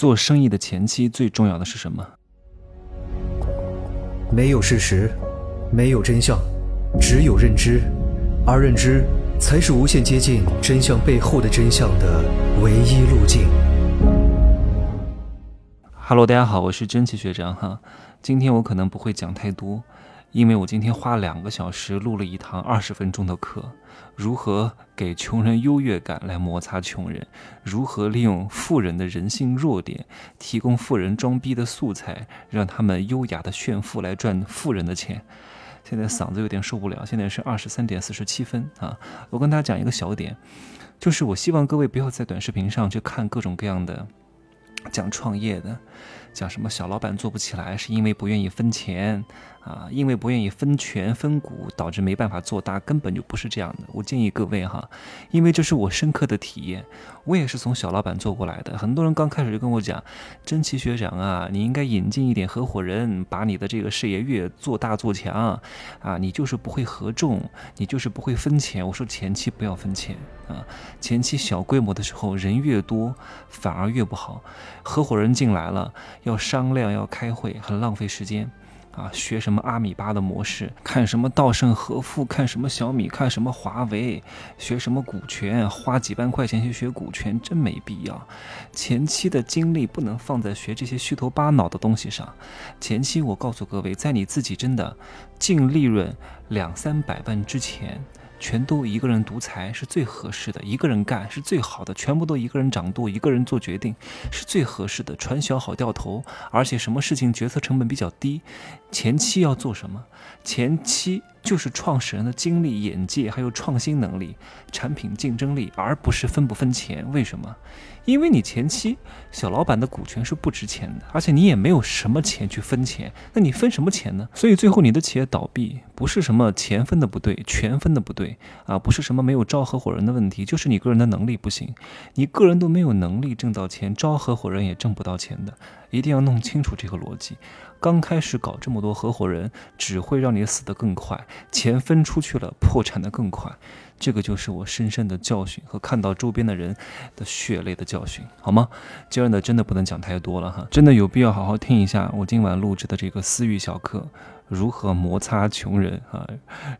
做生意的前期最重要的是什么？没有事实，没有真相，只有认知，而认知才是无限接近真相背后的真相的唯一路径。Hello，大家好，我是真奇学长哈。今天我可能不会讲太多，因为我今天花两个小时录了一堂二十分钟的课，如何给穷人优越感来摩擦穷人，如何利用富人的人性弱点，提供富人装逼的素材，让他们优雅的炫富来赚富人的钱。现在嗓子有点受不了，现在是二十三点四十七分啊。我跟大家讲一个小点，就是我希望各位不要在短视频上去看各种各样的。讲创业的，讲什么小老板做不起来，是因为不愿意分钱啊，因为不愿意分权分股，导致没办法做大，根本就不是这样的。我建议各位哈，因为这是我深刻的体验，我也是从小老板做过来的。很多人刚开始就跟我讲，真奇学长啊，你应该引进一点合伙人，把你的这个事业越做大做强啊，你就是不会合众，你就是不会分钱。我说前期不要分钱啊，前期小规模的时候人越多反而越不好。合伙人进来了，要商量，要开会，很浪费时间，啊，学什么阿米巴的模式，看什么稻盛和夫，看什么小米，看什么华为，学什么股权，花几万块钱去学股权，真没必要。前期的精力不能放在学这些虚头巴脑的东西上。前期我告诉各位，在你自己真的净利润两三百万之前。全都一个人独裁是最合适的，一个人干是最好的，全部都一个人掌舵，一个人做决定是最合适的，船小好掉头，而且什么事情决策成本比较低。前期要做什么？前期就是创始人的精力、眼界还有创新能力、产品竞争力，而不是分不分钱。为什么？因为你前期小老板的股权是不值钱的，而且你也没有什么钱去分钱，那你分什么钱呢？所以最后你的企业倒闭，不是什么钱分的不对，权分的不对啊，不是什么没有招合伙人的问题，就是你个人的能力不行，你个人都没有能力挣到钱，招合伙人也挣不到钱的，一定要弄清楚这个逻辑。刚开始搞这么多合伙人，只会让你死得更快，钱分出去了，破产的更快。这个就是我深深的教训和看到周边的人的血泪的教训，好吗？今儿呢，真的不能讲太多了哈，真的有必要好好听一下我今晚录制的这个私域小课，如何摩擦穷人啊，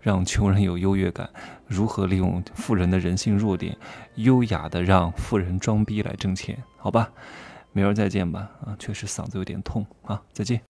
让穷人有优越感，如何利用富人的人性弱点，优雅的让富人装逼来挣钱，好吧？明儿再见吧，啊，确实嗓子有点痛啊，再见。